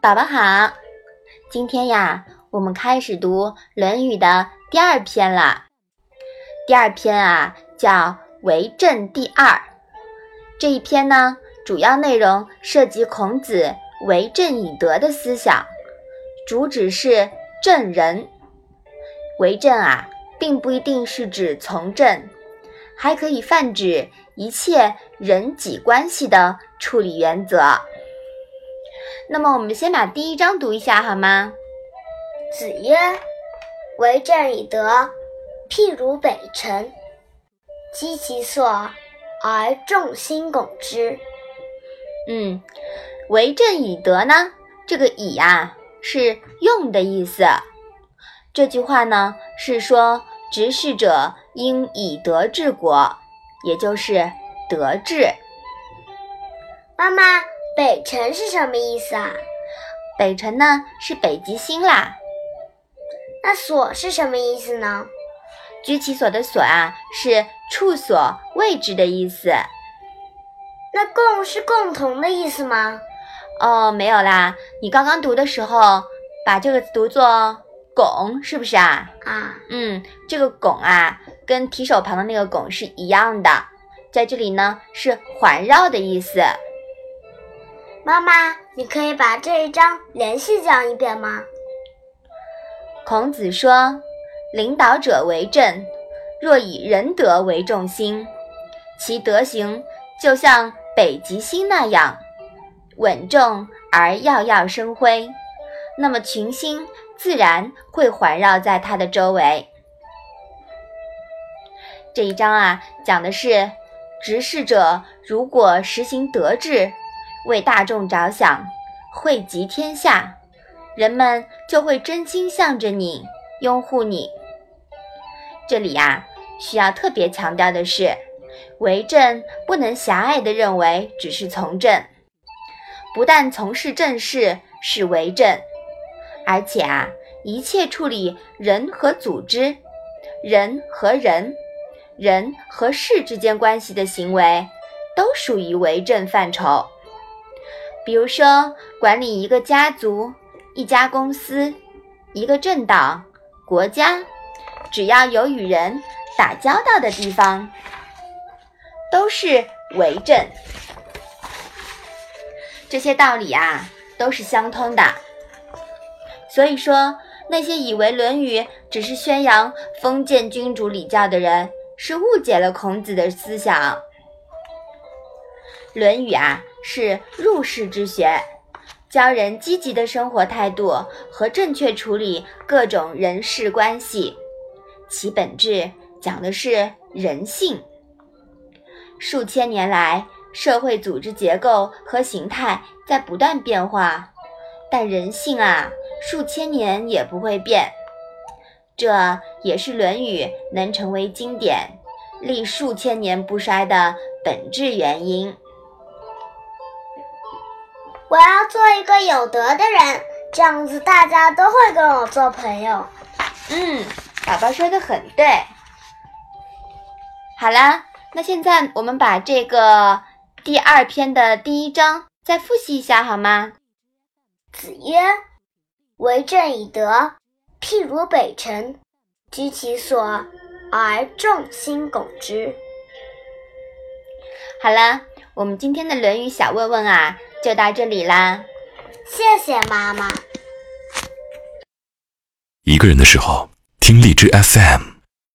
宝宝好，今天呀，我们开始读《论语》的第二篇了。第二篇啊，叫《为政第二》。这一篇呢，主要内容涉及孔子为政以德的思想，主旨是正人。为政啊，并不一定是指从政，还可以泛指一切人己关系的处理原则。那么，我们先把第一章读一下好吗？子曰：“为政以德，譬如北辰，积其所而众星拱之。”嗯，为政以德呢，这个以啊是用的意思。这句话呢是说，执事者应以德治国，也就是德智。妈妈。北辰是什么意思啊？北辰呢是北极星啦。那所是什么意思呢？居其所的所啊是处所、位置的意思。那共是共同的意思吗？哦，没有啦。你刚刚读的时候把这个读作拱，是不是啊？啊，嗯，这个拱啊跟提手旁的那个拱是一样的，在这里呢是环绕的意思。妈妈，你可以把这一章连续讲一遍吗？孔子说：“领导者为政，若以仁德为重心，其德行就像北极星那样稳重而耀耀生辉，那么群星自然会环绕在它的周围。”这一章啊，讲的是执事者如果实行德治。为大众着想，惠及天下，人们就会真心向着你，拥护你。这里呀，需要特别强调的是，为政不能狭隘地认为只是从政，不但从事政事是为政，而且啊，一切处理人和组织、人和人、人和事之间关系的行为，都属于为政范畴。比如说，管理一个家族、一家公司、一个政党、国家，只要有与人打交道的地方，都是为政。这些道理啊，都是相通的。所以说，那些以为《论语》只是宣扬封建君主礼教的人，是误解了孔子的思想。《论语》啊。是入世之学，教人积极的生活态度和正确处理各种人事关系，其本质讲的是人性。数千年来，社会组织结构和形态在不断变化，但人性啊，数千年也不会变。这也是《论语》能成为经典、历数千年不衰的本质原因。我要做一个有德的人，这样子大家都会跟我做朋友。嗯，宝宝说的很对。好啦，那现在我们把这个第二篇的第一章再复习一下好吗？子曰：“为政以德，譬如北辰，居其所而众星拱之。”好了，我们今天的《论语》小问问啊。就到这里啦，谢谢妈妈。一个人的时候，听荔枝 FM。